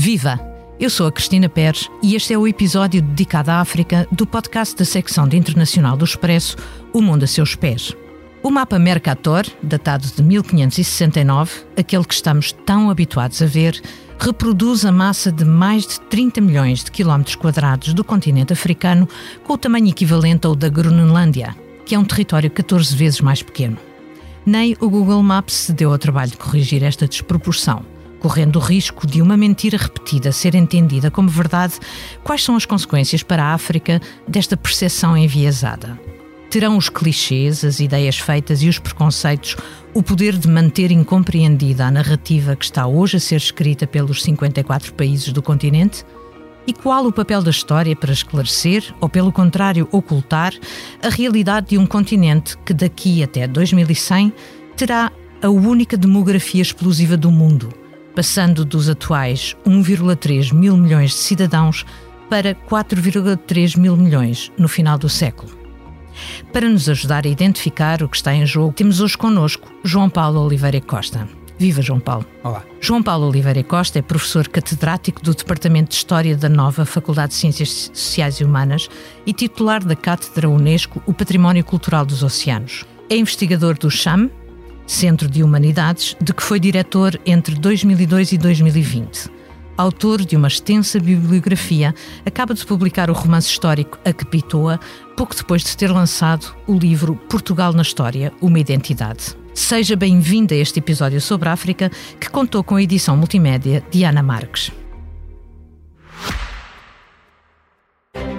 Viva! Eu sou a Cristina Pérez e este é o episódio dedicado à África do podcast da secção de Internacional do Expresso O Mundo a Seus Pés. O mapa Mercator, datado de 1569, aquele que estamos tão habituados a ver, reproduz a massa de mais de 30 milhões de quilómetros quadrados do continente africano, com o tamanho equivalente ao da Groenlândia, que é um território 14 vezes mais pequeno. Nem o Google Maps se deu ao trabalho de corrigir esta desproporção correndo o risco de uma mentira repetida ser entendida como verdade, quais são as consequências para a África desta percepção enviesada? Terão os clichês, as ideias feitas e os preconceitos o poder de manter incompreendida a narrativa que está hoje a ser escrita pelos 54 países do continente? E qual o papel da história para esclarecer, ou pelo contrário, ocultar, a realidade de um continente que daqui até 2100 terá a única demografia explosiva do mundo? Passando dos atuais 1,3 mil milhões de cidadãos para 4,3 mil milhões no final do século. Para nos ajudar a identificar o que está em jogo, temos hoje connosco João Paulo Oliveira Costa. Viva João Paulo. Olá. João Paulo Oliveira Costa é professor catedrático do Departamento de História da Nova Faculdade de Ciências Sociais e Humanas e titular da Cátedra Unesco O Património Cultural dos Oceanos. É investigador do CHAM, Centro de Humanidades, de que foi diretor entre 2002 e 2020. Autor de uma extensa bibliografia, acaba de publicar o romance histórico A Capitoa, pouco depois de ter lançado o livro Portugal na História, Uma Identidade. Seja bem-vindo a este episódio sobre África, que contou com a edição multimédia de Ana Marques.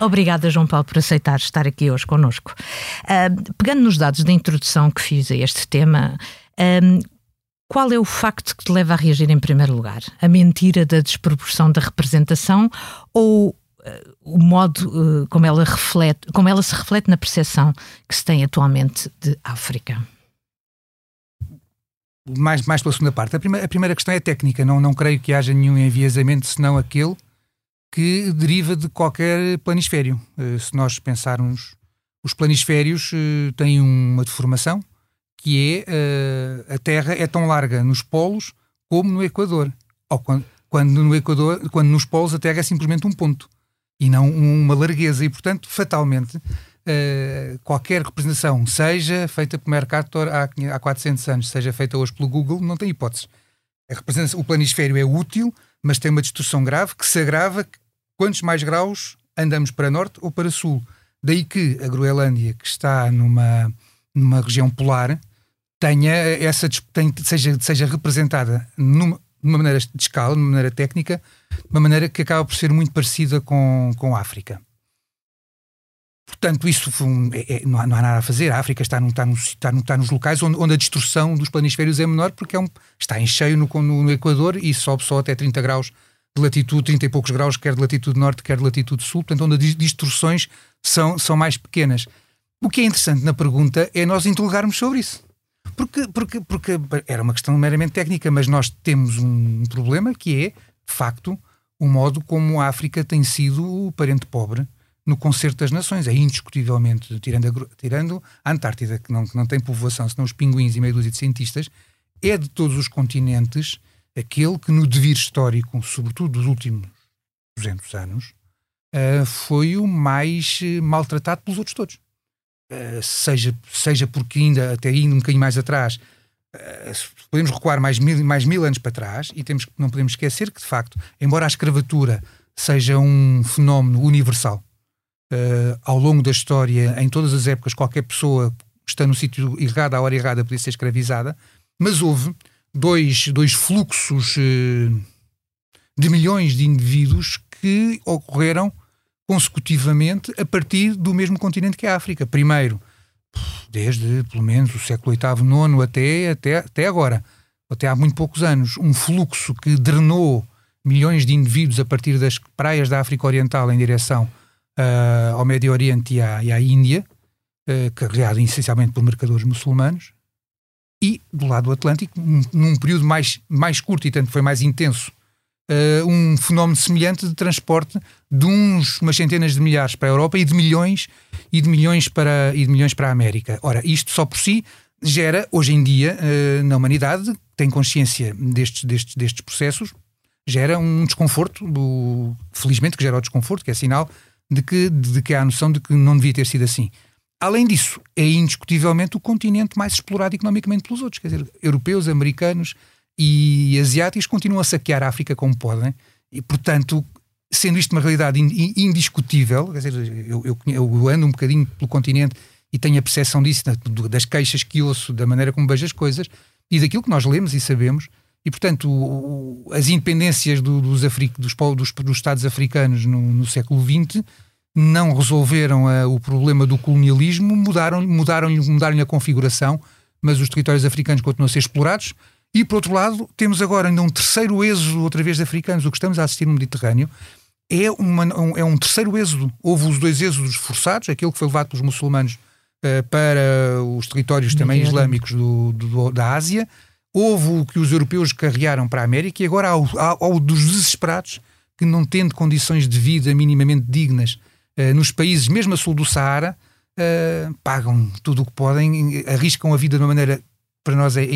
Obrigada, João Paulo, por aceitar estar aqui hoje connosco. Uh, pegando nos dados da introdução que fiz a este tema, uh, qual é o facto que te leva a reagir em primeiro lugar? A mentira da desproporção da representação ou uh, o modo como, ela reflete, como ela se reflete na percepção que se tem atualmente de África? Mais, mais pela segunda parte. A primeira, a primeira questão é técnica. Não, não creio que haja nenhum enviesamento senão aquele que deriva de qualquer planisfério. Uh, se nós pensarmos, os planisférios uh, têm uma deformação que é uh, a Terra é tão larga nos polos como no Equador. Ou quando, quando, no Equador, quando nos polos a Terra é simplesmente um ponto e não uma largueza. E, portanto, fatalmente, qualquer representação, seja feita por Mercator há, há 400 anos, seja feita hoje pelo Google, não tem hipóteses. A representação, o planisfério é útil, mas tem uma distorção grave que se agrava quantos mais graus andamos para norte ou para sul. Daí que a Groenlândia, que está numa, numa região polar, tenha essa, tem, seja, seja representada numa, de uma maneira de escala, de uma maneira técnica, de uma maneira que acaba por ser muito parecida com, com a África. Portanto, isso um, é, é, não, há, não, há, nada a fazer. A África está, no, está, no, está, no, está nos locais onde, onde, a distorção dos planisférios é menor, porque é um, está em cheio no, no, Equador e sobe só até 30 graus de latitude, 30 e poucos graus, quer de latitude norte, quer de latitude sul, portanto, onde as distorções são, são mais pequenas. O que é interessante na pergunta é nós interrogarmos sobre isso. Porque, porque, porque era uma questão meramente técnica, mas nós temos um problema que é, de facto, o modo como a África tem sido o parente pobre no concerto das nações. É indiscutivelmente, tirando a, tirando a Antártida, que não, que não tem povoação, senão os pinguins e meia dúzia de cientistas, é de todos os continentes aquele que no devir histórico, sobretudo dos últimos 200 anos, uh, foi o mais uh, maltratado pelos outros todos. Uh, seja, seja porque ainda, até indo um bocadinho mais atrás, podemos recuar mais mil, mais mil anos para trás e temos, não podemos esquecer que, de facto, embora a escravatura seja um fenómeno universal, uh, ao longo da história, em todas as épocas, qualquer pessoa está no sítio errado, à hora errada, podia ser escravizada, mas houve dois, dois fluxos uh, de milhões de indivíduos que ocorreram consecutivamente a partir do mesmo continente que a África. Primeiro, desde pelo menos o século VIII, IX até, até, até agora, até há muito poucos anos, um fluxo que drenou milhões de indivíduos a partir das praias da África Oriental em direção uh, ao Médio Oriente e à, e à Índia, uh, carregado essencialmente por mercadores muçulmanos, e do lado do Atlântico, num, num período mais, mais curto e tanto foi mais intenso, uh, um fenómeno semelhante de transporte de uns, umas centenas de milhares para a Europa e de milhões e de milhões para, e de milhões para a América. Ora, isto só por si gera, hoje em dia, na humanidade, tem consciência destes, destes, destes processos, gera um desconforto, felizmente que gera o desconforto, que é sinal de que, de que há a noção de que não devia ter sido assim. Além disso, é indiscutivelmente o continente mais explorado economicamente pelos outros, quer dizer, europeus, americanos e asiáticos continuam a saquear a África como podem, e portanto, sendo isto uma realidade indiscutível, quer dizer, eu, eu, eu ando um bocadinho pelo continente e tenho a percepção disso, das queixas que ouço, da maneira como vejo as coisas e daquilo que nós lemos e sabemos. E, portanto, o, as independências do, dos, dos, dos, dos, Estados africanos no, no século XX não resolveram uh, o problema do colonialismo, mudaram-lhe mudaram mudaram a configuração, mas os territórios africanos continuam a ser explorados. E, por outro lado, temos agora ainda um terceiro êxodo, outra vez, de africanos. O que estamos a assistir no Mediterrâneo é, uma, um, é um terceiro êxodo. Houve os dois êxodos forçados, aquele que foi levado pelos muçulmanos uh, para os territórios também islâmicos do, do, da Ásia. Houve o que os europeus carregaram para a América e agora há o, há, há o dos desesperados que, não tendo condições de vida minimamente dignas uh, nos países, mesmo a sul do Saara, uh, pagam tudo o que podem, arriscam a vida de uma maneira para nós é, é,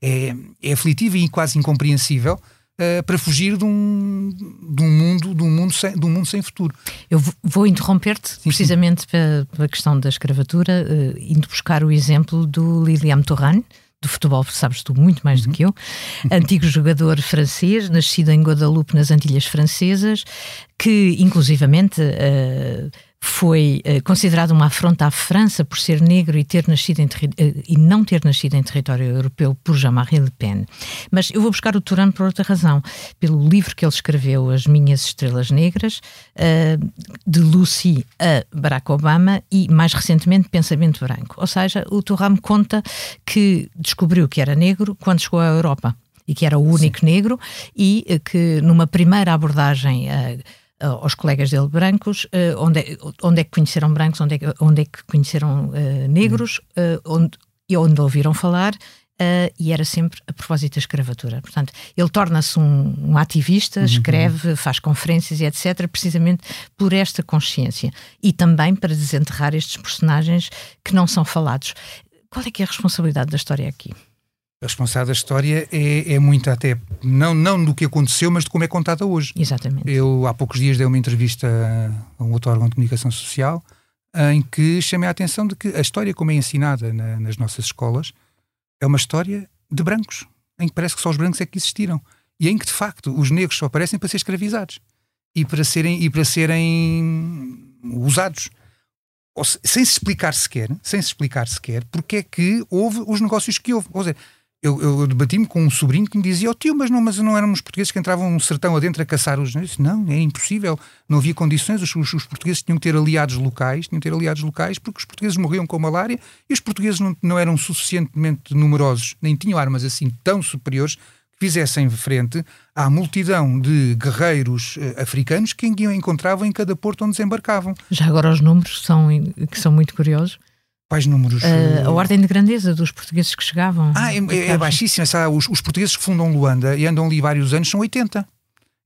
é, é aflitiva e quase incompreensível. Uh, para fugir de um, de um mundo de um mundo sem, de um mundo sem futuro. Eu vou interromper-te precisamente pela questão da escravatura, indo buscar o exemplo do Lilian Thuram, do futebol, sabes tu muito mais uhum. do que eu, antigo jogador francês, nascido em Guadalupe, nas Antilhas Francesas, que inclusivamente uh, foi uh, considerado uma afronta à França por ser negro e, ter nascido em uh, e não ter nascido em território europeu por Jean-Marie Le Pen. Mas eu vou buscar o Turan por outra razão. Pelo livro que ele escreveu, As Minhas Estrelas Negras, uh, de Lucy a Barack Obama e, mais recentemente, Pensamento Branco. Ou seja, o Turan conta que descobriu que era negro quando chegou à Europa e que era o único Sim. negro e que numa primeira abordagem aos colegas dele brancos, uh, onde, é, onde é que conheceram brancos, onde é, onde é que conheceram uh, negros, uh, onde, e onde ouviram falar, e era sempre a propósito da escravatura. Portanto, ele torna-se um, um, ativista, uhum. escreve, faz conferências e etc., precisamente por esta consciência. E também para desenterrar estes personagens que não são falados. Qual é que é a responsabilidade da história aqui? A responsabilidade da história é, é muito até, não, não do que aconteceu, mas de como é contada hoje. Exatamente. Eu há poucos dias dei uma entrevista a um outro órgão de comunicação social em que chamei a atenção de que a história como é ensinada na, nas nossas escolas é uma história de brancos, em que parece que só os brancos é que existiram. E em que, de facto, os negros só aparecem para ser escravizados e para serem, e para serem usados. sem se explicar sequer, sem se explicar sequer, porque é que houve os negócios que houve. Ou seja, eu, eu debati-me com um sobrinho que me dizia: Oh tio, mas não, mas não éramos portugueses que entravam um sertão adentro a caçar os. Disse, não, é impossível. Não havia condições. Os, os, os, portugueses tinham que ter aliados locais, tinham que ter aliados locais, porque os portugueses morriam com malária e os portugueses não, não eram suficientemente numerosos, nem tinham armas assim tão superiores que fizessem frente à multidão de guerreiros uh, africanos que encontravam em cada porto onde desembarcavam. Já agora os números são, que são muito curiosos. Quais números? Uh, a ordem de grandeza dos portugueses que chegavam. Ah, é, é, baixíssima. Os, os, portugueses que fundam Luanda e andam ali vários anos são 80.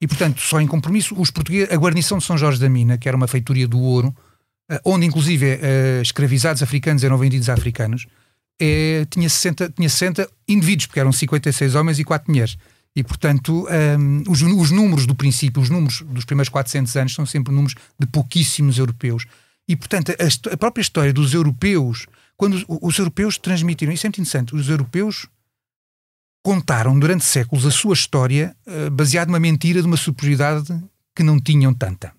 E, portanto, só em compromisso, os portugueses, a guarnição de São Jorge da Mina, que era uma feitoria do ouro, uh, onde inclusive uh, escravizados africanos eram vendidos a africanos, é, tinha, 60, tinha 60 indivíduos, porque eram 56 homens e 4 mulheres. E, portanto, um, os, os números do princípio, os números dos primeiros 400 anos são sempre números de pouquíssimos europeus. E, portanto, a, a própria história dos europeus, quando os, os, europeus transmitiram, isso é muito interessante, os europeus contaram durante séculos a sua história uh, baseada numa mentira de uma superioridade que não tinham tanta.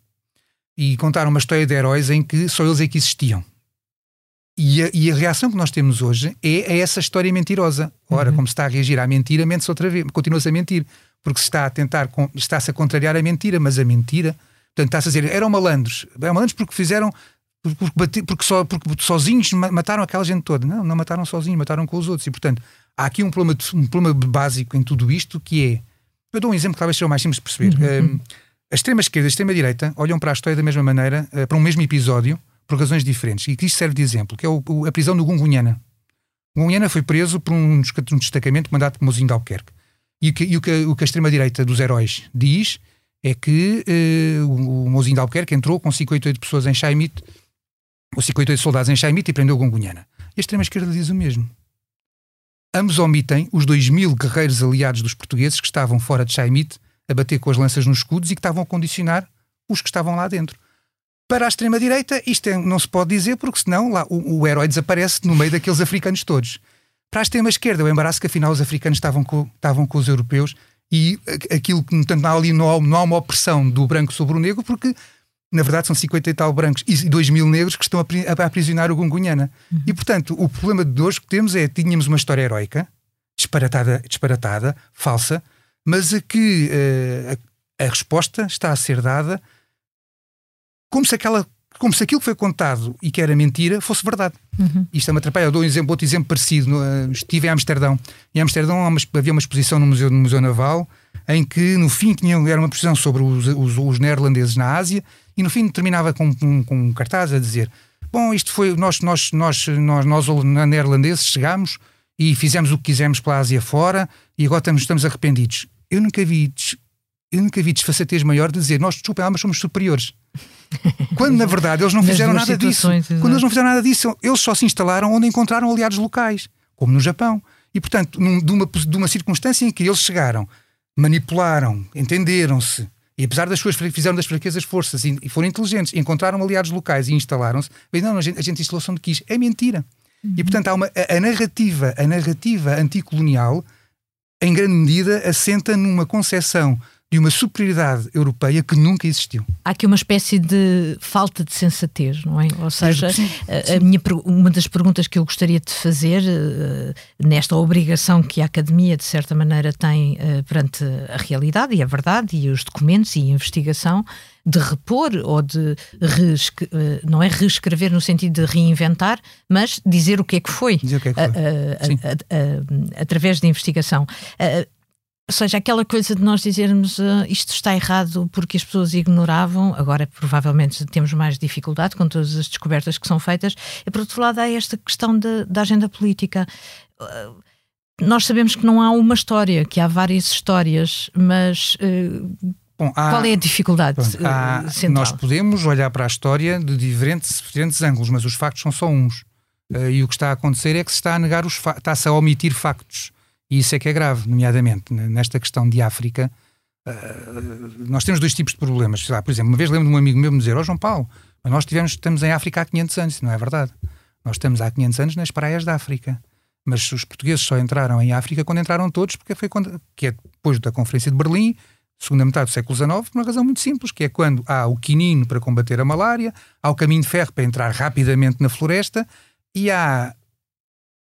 E contaram uma história de heróis em que só eles é que existiam. E a, e a reação que nós temos hoje é a essa história mentirosa. Ora, uhum. como se está a reagir à mentira, mente-se outra vez, continua-se a mentir. Porque se está a tentar, está-se a contrariar a mentira, mas a mentira, portanto, está-se a dizer, eram malandros. Eram malandros porque fizeram porque, porque, só, porque sozinhos mataram aquela gente toda. Não, não mataram sozinhos, mataram com os outros. E, portanto, há aqui um problema, um problema básico em tudo isto que é. Eu dou um exemplo que talvez seja o mais simples de perceber. Uhum. Um, a extrema-esquerda e a extrema-direita olham para a história da mesma maneira, uh, para um mesmo episódio, por razões diferentes. E que isto serve de exemplo, que é o, o, a prisão do Gungunhana. Gungunhana foi preso por um, um destacamento mandado por Mozinho de Albuquerque. E, que, e o, que, o que a extrema-direita dos heróis diz é que uh, o, o Mozinho de Albuquerque entrou com 58 pessoas em Chaimite, ou 58 soldados em Chaimite e prendeu Gungunhana. E a extrema-esquerda diz o mesmo. Ambos omitem os 2 mil guerreiros aliados dos portugueses que estavam fora de Chaimite a bater com as lanças nos escudos e que estavam a condicionar os que estavam lá dentro. Para a extrema-direita, isto é, não se pode dizer, porque senão lá, o, o, herói desaparece no meio daqueles africanos todos. Para a extrema-esquerda, o embaraço que afinal os africanos estavam com, estavam com os europeus e aquilo que não há ali não há, não há uma opressão do branco sobre o negro, porque na verdade são 50 e tal brancos e 2 mil negros que estão a, a aprisionar o Gungunhana. Uhum. E portanto, o problema de hoje que temos é tínhamos uma história heroica, disparatada, disparatada falsa, mas a que uh, a, a, resposta está a ser dada como se aquela como se aquilo que foi contado e que era mentira fosse verdade. Uhum. Isto é uma atrapalha. Eu dou um exemplo, outro exemplo parecido. No, uh, estive em Amsterdão. Em Amsterdão havia uma exposição no Museu, no Museu Naval em que no fim tinha, era uma exposição sobre os, os, os neerlandeses na Ásia e no fim terminava com, com, com um cartaz a dizer bom, isto foi, nós, nós, nós, nós, nós neerlandeses chegámos e fizemos o que quisemos pela Ásia fora e agora estamos, estamos arrependidos. Eu nunca vi, eu nunca vi desfaçatez maior de dizer nós, desculpem, mas somos superiores. Quando na verdade eles não fizeram nada disso. Exatamente. Quando eles não fizeram nada disso, eles só se instalaram onde encontraram aliados locais, como no Japão. E portanto, num, de, uma, de uma circunstância em que eles chegaram, manipularam, entenderam-se, e apesar das suas fizeram das fraquezas forças e, e foram inteligentes, encontraram aliados locais e instalaram-se, bem, não, a gente, a gente instalou-se onde quis. É mentira. Uhum. E portanto há uma, a, a, narrativa, a narrativa anticolonial, em grande medida, assenta numa concepção de uma superioridade europeia que nunca existiu. Há aqui uma espécie de falta de sensatez, não é? Ou seja, sim, sim. A, minha, uma das perguntas que eu gostaria de fazer uh, nesta obrigação que a Academia, de certa maneira, tem uh, perante a realidade e a verdade e os documentos e a investigação, de repor ou de uh, não é reescrever no sentido de reinventar, mas dizer o que é que foi, dizer o que é que foi. através de investigação. Ou seja, aquela coisa de nós dizermos uh, isto está errado porque as pessoas ignoravam, agora provavelmente temos mais dificuldade com todas as descobertas que são feitas, e por outro lado há esta questão de, da agenda política. Uh, nós sabemos que não há uma história, que há várias histórias, mas uh, Bom, há, qual é a dificuldade pronto, há, Nós podemos olhar para a história de diferentes, diferentes ângulos, mas os factos são só uns. e o que está a acontecer é que se está a negar os está-se a omitir factos. E isso é que é grave, nomeadamente nesta questão de África. Uh, nós temos dois tipos de problemas. Lá, por exemplo, uma vez lembro de um amigo meu me dizer: Ó oh, João Paulo, nós tivemos, estamos em África há 500 anos. Não é verdade. Nós estamos há 500 anos nas praias da África. Mas os portugueses só entraram em África quando entraram todos, porque foi quando, que é depois da Conferência de Berlim, segunda metade do século XIX, por uma razão muito simples, que é quando há o quinino para combater a malária, há o caminho de ferro para entrar rapidamente na floresta e há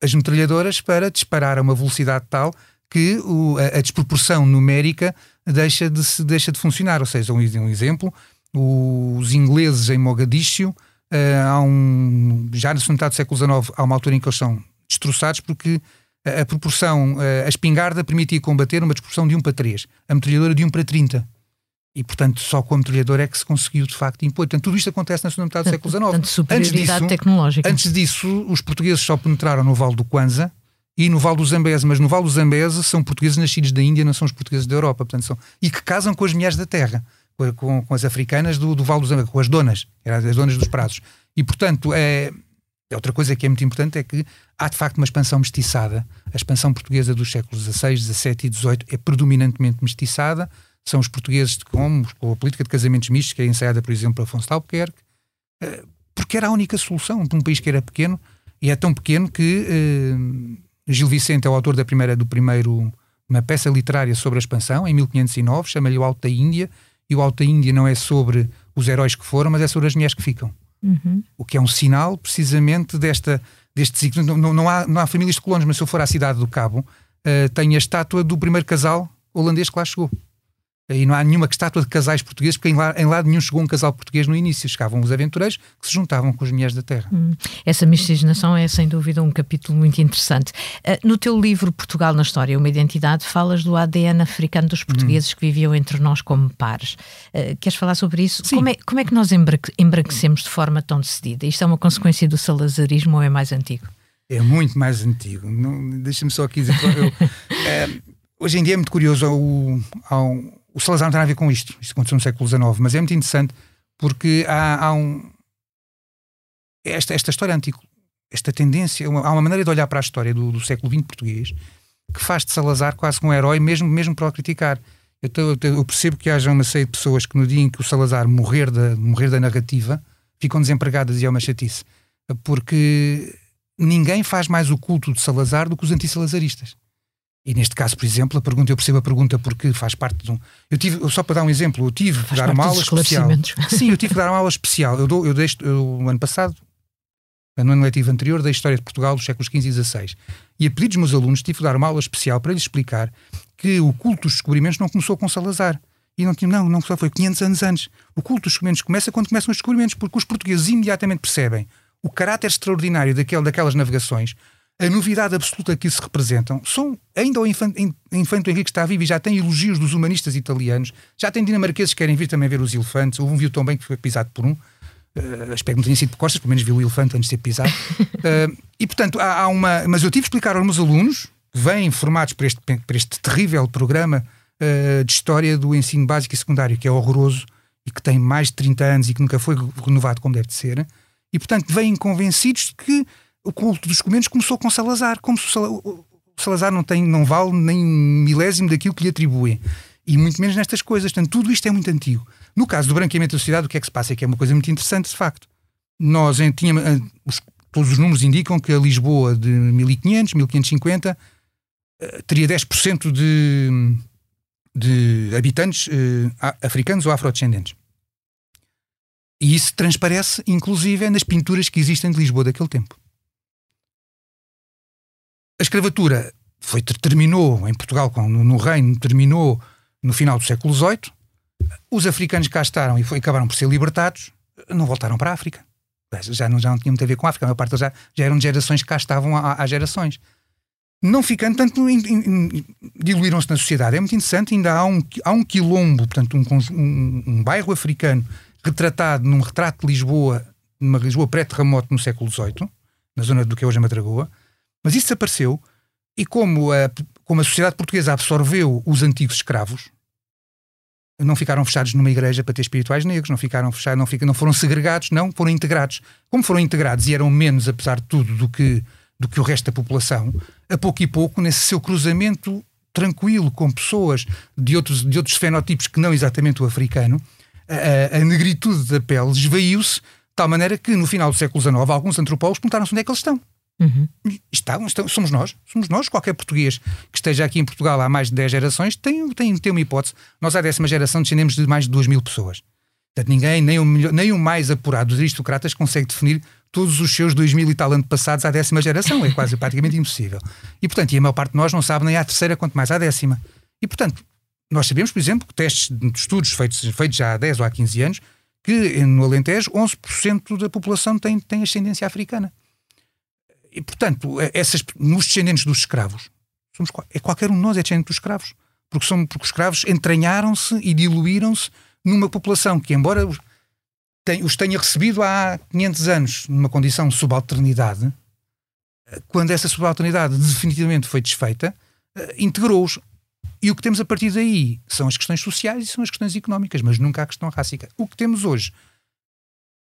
as metralhadoras para disparar a uma velocidade tal que o, a, a, desproporção numérica deixa de, se, deixa de funcionar. Ou seja, um, um exemplo, os ingleses em Mogadíscio, uh, há um, já na segunda do século XIX, há uma altura em que eles são destroçados porque a, a proporção, a, a espingarda permitia combater uma desproporção de 1 para 3, a metralhadora de 1 para 30. E, portanto, só com a metralhadora é que se conseguiu, de facto, impor. Portanto, tudo isto acontece na segunda metade do século XIX. Portanto, superioridade antes disso, tecnológica. Antes disso, os portugueses só penetraram no Vale do Kwanza e no Vale do Zambeze. Mas no Vale do Zambeze são portugueses nascidos da Índia, não são os portugueses da Europa. Portanto, são, e que casam com as mulheres da terra, com, com, com as africanas do, do, Vale do Zambeze, com as donas, as donas dos prazos. E, portanto, é, é outra coisa que é muito importante é que há, de facto, uma expansão mestiçada. A expansão portuguesa dos séculos XVI, XVII e XVIII é predominantemente mestiçada são os portugueses de como, com a política de casamentos mistos, que é ensaiada, por exemplo, por Afonso de Albuquerque, eh, porque era a única solução de um país que era pequeno, e é tão pequeno que uh, Gil Vicente é o autor da primeira, do primeiro, uma peça literária sobre a expansão, em 1509, chama-lhe o Alto da Índia, e o Alto da Índia não é sobre os heróis que foram, mas é sobre as mulheres que ficam. Uhum. O que é um sinal, precisamente, desta, deste não, não, não, há, não há famílias de colonos, mas se eu for à cidade do Cabo, uh, tem a estátua do primeiro casal holandês que lá chegou E não há nenhuma estátua de casais portugueses, porque em, lá, em lado nenhum chegou um casal português no início. Chegavam os aventureiros que se juntavam com as mulheres da terra. Hum. Essa miscigenação é, sem dúvida, um capítulo muito interessante. Uh, no teu livro Portugal na História, Uma Identidade, falas do ADN africano dos portugueses hum. que viviam entre nós como pares. Uh, queres falar sobre isso? Como é, como é que nós embranquecemos de forma tão decidida? Isto é uma consequência do salazarismo ou é mais antigo? É muito mais antigo. Deixa-me só aqui dizer. Eu, é, hoje em dia é muito curioso. O, o, o Salazar não tem a ver com isto. Isto aconteceu no século XIX, mas é muito interessante porque há, há um. Esta, esta história antiga, esta tendência, uma, há uma maneira de olhar para a história do, do século XX português que faz de Salazar quase um herói, mesmo, mesmo para o criticar. Eu, eu, eu, percebo que haja uma série de pessoas que no dia em que o Salazar morrer da, morrer da narrativa ficam desempregadas e é uma chatice. Porque ninguém faz mais o culto de Salazar do que os antissalazaristas. E neste caso, por exemplo, a pergunta, eu percebo a pergunta porque faz parte de um. Eu tive, só para dar um exemplo, eu tive faz de dar uma aula especial. Sim, eu tive de dar uma aula especial. Eu, dou, eu dei, eu, ano passado, no ano letivo anterior, da história de Portugal dos séculos XV e XVI. E a pedido dos meus alunos, tive de dar uma aula especial para lhes explicar que o culto dos descobrimentos não começou com Salazar. E não, não, não só foi 500 anos antes. O culto dos descobrimentos começa quando começam os descobrimentos, porque os portugueses imediatamente percebem o caráter extraordinário daquele, daquelas navegações, a novidade absoluta que isso representam, são, ainda o infante, infante Henrique está vivo e já tem elogios dos humanistas italianos, já tem dinamarqueses que querem vir também ver os elefantes, houve um viu tão bem que foi pisado por um, uh, espero que não tenha sido por costas, pelo menos viu o elefante antes de ser pisado. Uh, e portanto, há, há, uma. Mas eu tive de explicar aos meus alunos, que vêm formados por este, por este terrível programa uh, de história do ensino básico e secundário, que é horroroso e que tem mais de 30 anos e que nunca foi renovado como deve de ser e, portanto, vêm convencidos de que o culto dos comentos começou com Salazar, como se o Salazar não, tem, não vale nem um milésimo daquilo que lhe atribuem. E muito menos nestas coisas. Portanto, tudo isto é muito antigo. No caso do branqueamento da sociedade, o que é que se passa? É que é uma coisa muito interessante, de facto. Nós tínhamos, os, todos os números indicam que a Lisboa de 1500, 1550 teria 10% de, de habitantes africanos ou afrodescendentes. E isso transparece, inclusive, nas pinturas que existem de Lisboa daquele tempo. A escravatura foi, terminou em Portugal, no, no Reino, terminou no final do século XVIII. Os africanos cá e foi, acabaram por ser libertados, não voltaram para a África. Já não, já não tinha muito a ver com a África, a maior parte já, já eram gerações que cá estavam há gerações. Não ficando, tanto diluíram-se na sociedade. É muito interessante, ainda há um, há um quilombo, portanto, um, um, um bairro africano retratado num retrato de Lisboa, numa Lisboa pré-terremoto no século XVIII, na zona do que é hoje a Madragoa, mas isso desapareceu e como a, como a sociedade portuguesa absorveu os antigos escravos, não ficaram fechados numa igreja para ter espirituais negros, não ficaram fechados, não, fica, não foram segregados, não, foram integrados. Como foram integrados e eram menos, apesar de tudo, do que, do que o resto da população, a pouco e pouco, nesse seu cruzamento tranquilo com pessoas de outros, de outros fenotipos que não exatamente o africano, a, a negritude da pele esvaiu-se de tal maneira que no final do século XIX alguns antropólogos perguntaram-se onde é que eles estão. Uhum. Somos nós, somos nós, qualquer português que esteja aqui em Portugal há mais de 10 gerações tem, tem, tem uma hipótese. Nós, à décima geração, descendemos de mais de 2 mil pessoas. Portanto, ninguém, nem o, melhor, nem o mais apurado dos aristocratas, consegue definir todos os seus 2 mil e tal anos passados à décima geração. É quase praticamente impossível. E, portanto, e a maior parte de nós não sabe nem à terceira, quanto mais à décima. E, portanto, nós sabemos, por exemplo, que testes de estudos feitos, feitos já há 10 ou há 15 anos, que no Alentejo 11% da população tem, tem ascendência africana. E, portanto, essas, nos descendentes dos escravos, somos, é qualquer um de nós é descendente dos escravos. Porque, são, porque os escravos entranharam-se e diluíram-se numa população que, embora tem, os tenha recebido há 500 anos numa condição de subalternidade, quando essa subalternidade definitivamente foi desfeita, eh, integrou-os. E o que temos a partir daí são as questões sociais e são as questões económicas, mas nunca a questão rássica. O que temos hoje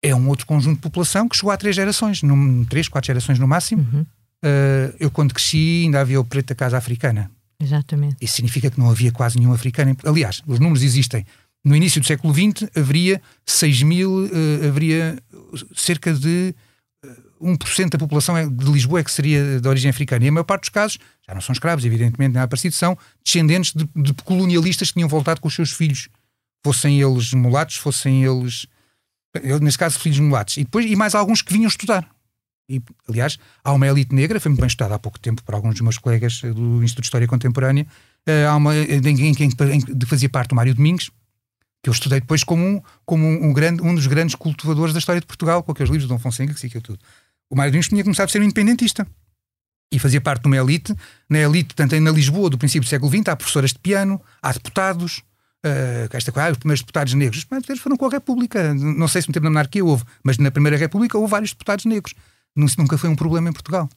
é um outro conjunto de população que chegou a três gerações, num, três, quatro gerações no máximo. Uhum. Uh, eu, quando cresci, ainda havia o preto da casa africana. Exatamente. Isso significa que não havia quase nenhum africano. Aliás, os números existem. No início do século XX haveria 6 mil, uh, haveria cerca de 1% da população é de Lisboa é que seria de origem africana. E a maior parte dos casos, já não são escravos, evidentemente, nem há parecido, são descendentes de, de, colonialistas que tinham voltado com os seus filhos, fossem eles mulatos, fossem eles, eu, nesse caso, filhos mulatos. E, depois, e mais alguns que vinham estudar. E, aliás, há uma elite negra, foi muito bem estudada há pouco tempo por alguns dos meus colegas do Instituto de História Contemporânea, há uma, em, quem fazia parte o Mário Domingos, que eu estudei depois como um, como um, um, grande, um dos grandes cultivadores da história de Portugal, com aqueles livros de Dom Fonseca e aquilo tudo. O Mário Domingos tinha começado a ser um independentista e fazia parte de uma elite. Na elite, tanto na Lisboa do princípio do século XX, há professoras de piano, há deputados, uh, esta coisa, os primeiros deputados negros. Mas foram com a República. Não sei se no tempo da monarquia houve, mas na Primeira República houve vários deputados negros. Isso nunca foi um problema em Portugal.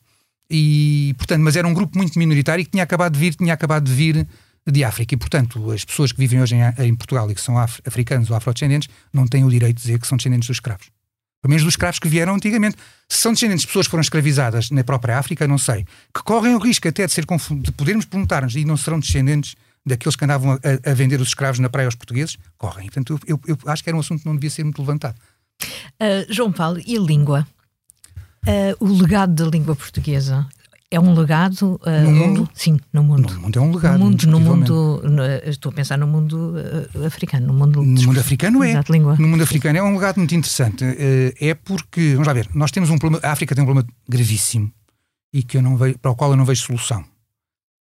E, portanto, mas era um grupo muito minoritário que tinha acabado de vir, tinha acabado de vir de África. E, portanto, as pessoas que vivem hoje em, em Portugal e que são af africanos ou afrodescendentes não têm o direito de dizer que são descendentes dos escravos. Pelo menos dos escravos que vieram antigamente. Se são descendentes de pessoas que foram escravizadas na própria África, não sei. Que correm o risco até de, ser de podermos perguntar-nos e não serão descendentes daqueles que andavam a, a, vender os escravos na praia aos portugueses, correm. Portanto, eu, eu, acho que era um assunto que não devia ser muito levantado. Uh, João Paulo, e a língua? Uh, o legado da língua portuguesa é um legado uh, no mundo? Sim, no mundo. No mundo é um legado. No mundo, no mundo no, estou a pensar no mundo uh, africano. No mundo, no mundo africano é. Língua. No mundo africano é um legado muito interessante. Uh, é porque, vamos lá ver, nós temos um problema, a África tem um problema gravíssimo e que eu não vejo, para o qual eu não vejo solução.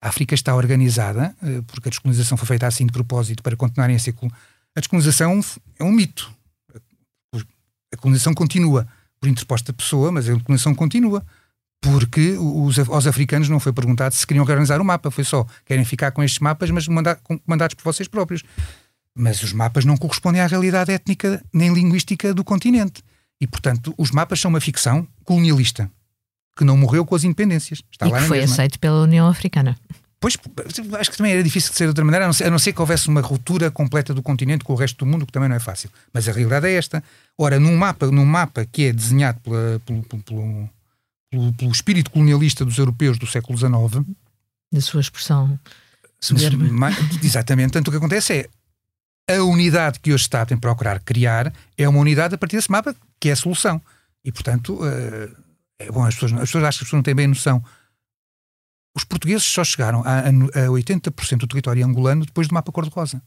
A África está organizada, porque a descolonização foi feita assim de propósito para continuarem a ser. A descolonização é um mito. A colonização continua por interposta pessoa, mas a colonização continua porque os, aos africanos não foi perguntado se queriam organizar o mapa, foi só querem ficar com estes mapas, mas mandados por vocês próprios. Mas os mapas não correspondem à realidade étnica nem linguística do continente. E, portanto, os mapas são uma ficção colonialista que não morreu com as independências. Está e lá que foi mesma. aceito pela União Africana. Pois, acho que também era difícil de ser de outra maneira, a não, ser, a não ser que houvesse uma ruptura completa do continente com o resto do mundo, que também não é fácil. Mas a realidade é esta. Ora, num mapa, num mapa que é desenhado pela, pelo, pelo, pelo, pelo espírito colonialista dos europeus do século XIX. Da sua expressão Exatamente. Tanto o que acontece é a unidade que hoje está a procurar criar é uma unidade a partir desse mapa que é a solução. E, portanto, uh, é bom, as pessoas, as pessoas acham que as pessoas não têm bem noção. Os portugueses só chegaram a, a 80% do território angolano depois do mapa cor-de-rosa.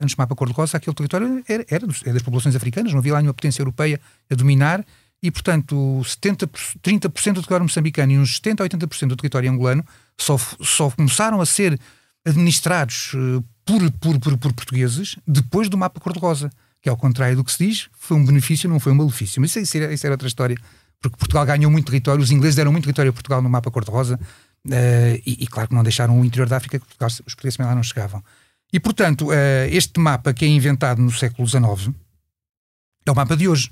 Antes do mapa cor-de-rosa, aquele território era, era, era, das populações africanas, não havia lá nenhuma potência europeia a dominar e, portanto, 70, 30% do território moçambicano e uns 70 a 80% do território angolano só, só começaram a ser administrados uh, por, por, por, por, portugueses depois do mapa cor-de-rosa, que, ao contrário do que se diz, foi um benefício, não foi um malefício. Mas isso, era, isso era outra história, porque Portugal ganhou muito território, os ingleses deram muito território a Portugal no mapa cor-de-rosa, uh, e, e, claro que não deixaram o interior da África, porque os portugueses lá não chegavam. E, portanto, uh, este mapa que é inventado no século XIX é o mapa de hoje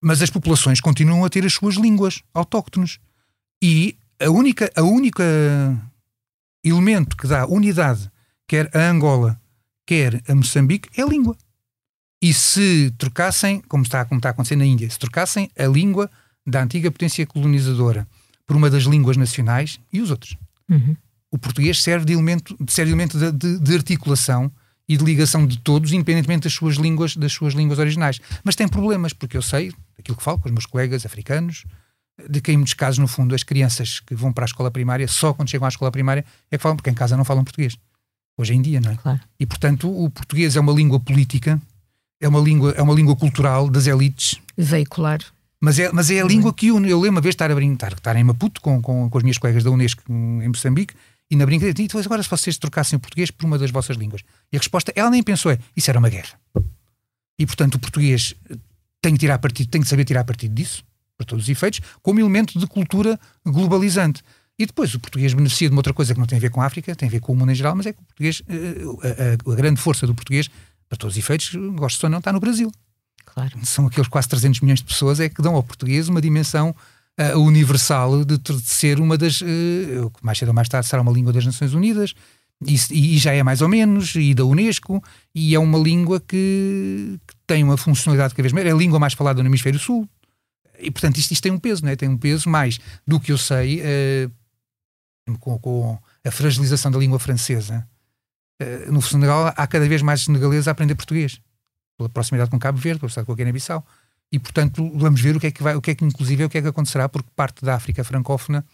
mas as populações continuam a ter as suas línguas autóctones. E a única, a única elemento que dá unidade, quer a Angola, quer a Moçambique, é a língua. E se trocassem, como está, como está acontecendo na Índia, se trocassem a língua da antiga potência colonizadora por uma das línguas nacionais e os outros. Uhum. O português serve de elemento, serve de, elemento de, de, articulação e de ligação de todos, independentemente das suas línguas, das suas línguas originais. Mas tem problemas, porque eu sei, aquilo que falo com os meus colegas africanos, de que em muitos casos, no fundo, as crianças que vão para a escola primária, só quando chegam à escola primária é que falam, porque em casa não falam português. Hoje em dia, não é? Claro. E, portanto, o português é uma língua política, é uma língua, é uma língua cultural das elites. Veicular. Mas é, mas é a língua que une. Eu lembro uma vez estar a brincar, estar em Maputo com, com, com as minhas colegas da Unesco em Moçambique e na brincadeira, então agora se vocês trocassem o português por uma das vossas línguas. E a resposta, ela nem pensou, é, isso era uma guerra. E portanto o português tem que tirar partido, tem que saber tirar partido disso, para todos os efeitos, como elemento de cultura globalizante. E depois o português beneficia de uma outra coisa que não tem a ver com a África, tem a ver com o mundo em geral, mas é que o português, eh, a, a, a grande força do português, para todos os efeitos, gosto ou não, está no Brasil. Claro. São aqueles quase 300 milhões de pessoas é que dão ao português uma dimensão uh, universal de, de, ser uma das. Uh, mais cedo ou mais tarde será uma língua das Nações Unidas. E, e, já é mais ou menos, e da Unesco, e é uma língua que, que tem uma funcionalidade cada vez maior. É a língua mais falada no Hemisfério Sul. E, portanto, isto, isto tem um peso, não é? Tem um peso mais do que eu sei uh, com, com, a fragilização da língua francesa. Uh, no Senegal, há cada vez mais senegaleses a aprender português, pela proximidade com Cabo Verde, pela proximidade com a Guiné-Bissau. E, portanto, vamos ver o que é que vai, o que é que, inclusive, o que é que acontecerá, porque parte da África francófona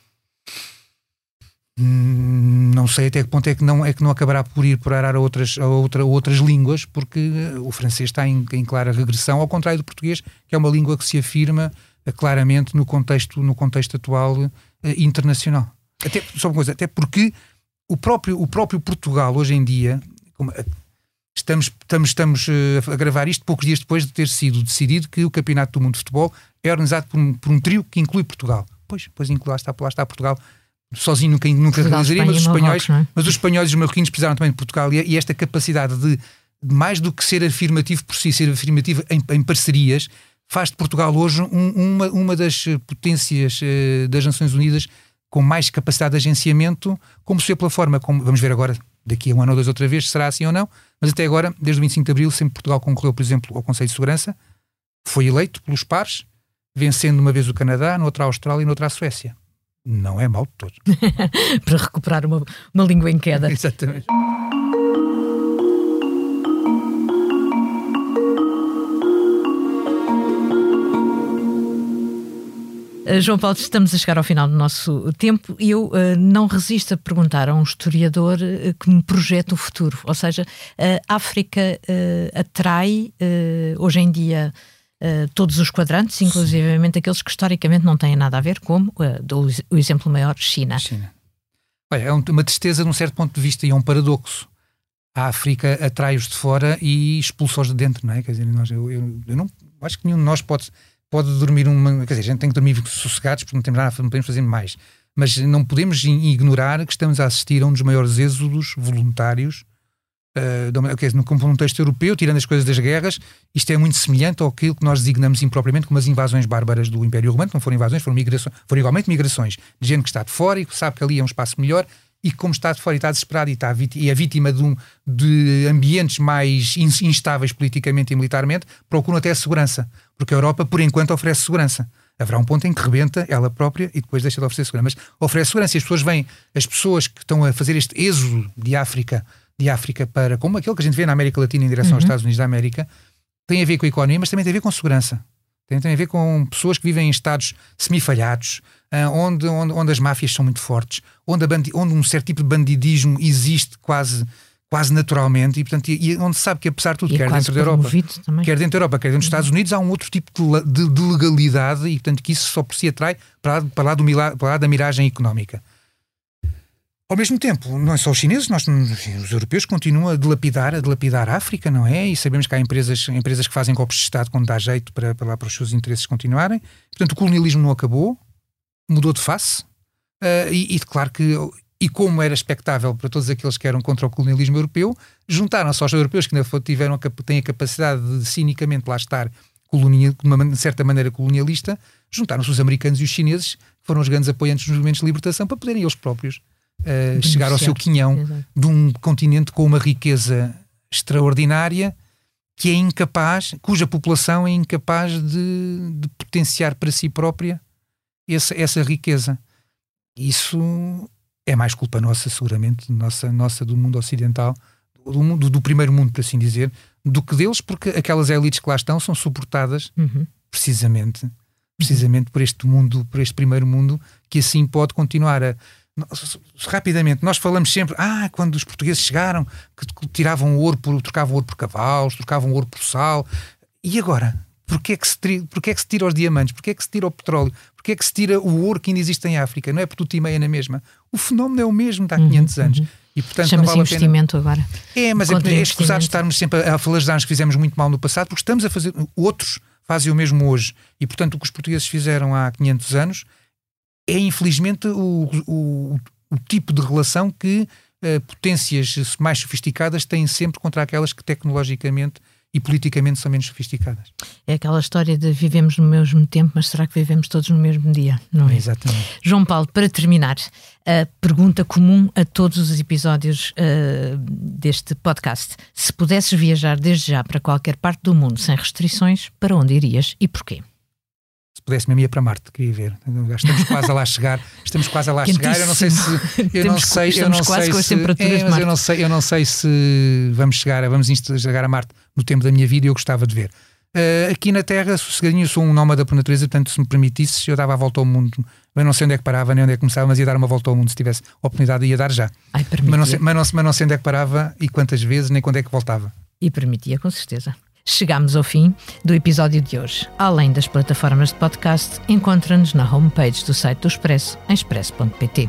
hum, não sei até que ponto é que não, é que não acabará por ir parar a outras, a outra, outras línguas, porque o francês está em, em, clara regressão, ao contrário do português, que é uma língua que se afirma uh, claramente no contexto, no contexto atual uh, internacional. Até, só uma coisa, até porque o próprio, o próprio Portugal, hoje em dia, estamos, estamos, estamos eh, a gravar isto poucos dias depois de ter sido decidido que o Campeonato do Mundo de Futebol é organizado por um, por um trio que inclui Portugal. Pois, pois inclui, lá está, lá está Portugal. Sozinho nunca, nunca realizaria, mas os espanhóis, é? mas os espanhóis e os marroquinos precisaram também de Portugal e, e esta capacidade de, de, mais do que ser afirmativo por si, ser afirmativo em, em parcerias, faz de Portugal hoje um, uma, uma das potências uh, das Nações Unidas com mais capacidade de agenciamento, como se pela forma, como vamos ver agora, daqui a um ano ou dois outra vez, será assim ou não, mas até agora, desde o 25 de Abril, sempre Portugal concorreu, por exemplo, ao Conselho de Segurança, foi eleito pelos pares, vencendo uma vez o Canadá, noutra a Austrália e noutra a Suécia. Não é mal de todo. Para recuperar uma, uma língua em queda. Exatamente. João Paulo, estamos a chegar ao final do nosso tempo e eu uh, não resisto a perguntar a um historiador uh, que me projeta o futuro. Ou seja, a África atrai hoje em dia todos os quadrantes, inclusivamente aqueles que historicamente não têm nada a ver, como dou o exemplo maior, China. China. Olha, é uma tristeza de um certo ponto de vista e é um paradoxo. A África atrai-os de fora e expulsa-os de dentro, não é? Quer dizer, nós, eu, eu, eu não acho que nenhum de nós pode pode dormir uma. Quer dizer, a gente tem que dormir sossegados porque não temos nada, não podemos fazer mais. Mas não podemos ignorar que estamos a assistir a um dos maiores êxodos voluntários. Uh, dizer, no contexto europeu, tirando as coisas das guerras, isto é muito semelhante ao que nós designamos impropriamente como as invasões bárbaras do Império Romano. Não foram invasões, foram, migrações, foram igualmente migrações de gente que está de fora e que sabe que ali é um espaço melhor e como está de fora e está desesperado e, está e é vítima de, um, de ambientes mais instáveis politicamente e militarmente, procuram até a segurança. Porque a Europa, por enquanto, oferece segurança. Haverá um ponto em que rebenta ela própria e depois deixa de oferecer segurança. Mas oferece segurança e as pessoas vêm, as pessoas que estão a fazer este êxodo de África, de África para, como aquele que a gente vê na América Latina em direção uhum. aos Estados Unidos da América, tem a ver com a economia, mas também tem a ver com segurança. Tem, tem a ver com pessoas que vivem em estados semifalhados, uh, onde, onde, onde as máfias são muito fortes, onde, onde um certo tipo de bandidismo existe quase quase naturalmente e, portanto, e, e onde se sabe que apesar de tudo, e quer dentro da Europa, também. quer dentro da Europa, quer dentro dos Estados Unidos, há um outro tipo de, de, de legalidade e portanto que isso só por si atrai para para lá, do, para lá da miragem económica. Ao mesmo tempo, não é só os chineses, nós, os europeus continuam a dilapidar, a dilapidar a África, não é? E sabemos que há empresas, empresas que fazem golpes de Estado quando dá jeito para, para lá para os seus interesses continuarem. Portanto, o colonialismo não acabou, mudou de face. Uh, e, e claro que, e como era expectável para todos aqueles que eram contra o colonialismo europeu, juntaram-se aos europeus que ainda tiveram, têm a capacidade de cinicamente lá estar colonia, de uma certa maneira colonialista, juntaram-se os americanos e os chineses, que foram os grandes apoiantes dos movimentos de libertação, para poderem eles próprios uh, chegar ao seu quinhão Exato. de um continente com uma riqueza extraordinária que é incapaz, cuja população é incapaz de, de potenciar para si própria essa, essa riqueza. Isso é mais culpa nossa, seguramente, nossa, nossa do mundo ocidental, do, mundo, do primeiro mundo, por assim dizer, do que deles, porque aquelas elites que lá estão são suportadas uhum. precisamente, precisamente por este mundo, por este primeiro mundo, que assim pode continuar a. Rapidamente, nós falamos sempre, ah, quando os portugueses chegaram, que tiravam ouro por, trocavam ouro por cavalos, trocavam ouro por sal, e agora? Porquê é, que se tira, porquê é que se tira os diamantes? Porquê é que se tira o petróleo? Porquê é que se tira o ouro que ainda existe em África? Não é por tudo e meia na mesma. O fenómeno é o mesmo de há 500 uhum, anos. Uhum. E, portanto, não vale investimento agora. É, mas é, é escusado estarmos sempre a, a falar que fizemos muito mal no passado, porque estamos a fazer. Outros fazem o mesmo hoje. E, portanto, o que os portugueses fizeram há 500 anos é, infelizmente, o, o, o tipo de relação que uh, potências mais sofisticadas têm sempre contra aquelas que tecnologicamente e politicamente são menos sofisticadas. É aquela história de vivemos no mesmo tempo, mas será que vivemos todos no mesmo dia? Não é? Exatamente. João Paulo, para terminar, a pergunta comum a todos os episódios uh, deste podcast. Se pudesses viajar desde já para qualquer parte do mundo sem restrições, para onde irias e porquê? Se pudesse mesmo ir para Marte, queria ver. Estamos quase a lá chegar. Estamos quase a lá chegar. Eu não sei se eu não sei, eu não sei se, é, mas eu não sei, eu não sei se vamos chegar, vamos chegar a Marte no tempo da minha vida e eu gostava de ver. Uh, aqui na Terra, sossegadinho, eu sou um nómada por natureza, portanto, se me permitisse, eu dava a volta ao mundo. Eu não sei onde é que parava, nem onde é que começava, mas ia dar uma volta ao mundo se tivesse oportunidade, ia dar já. Ai, mas, não sei, mas, não, mas não sei onde é que parava e quantas vezes, nem quando é que voltava. E permitia, com certeza. Chegamos ao fim do episódio de hoje. Além das plataformas de podcast, encontra-nos na homepage do site do Expresso, em expresso.pt.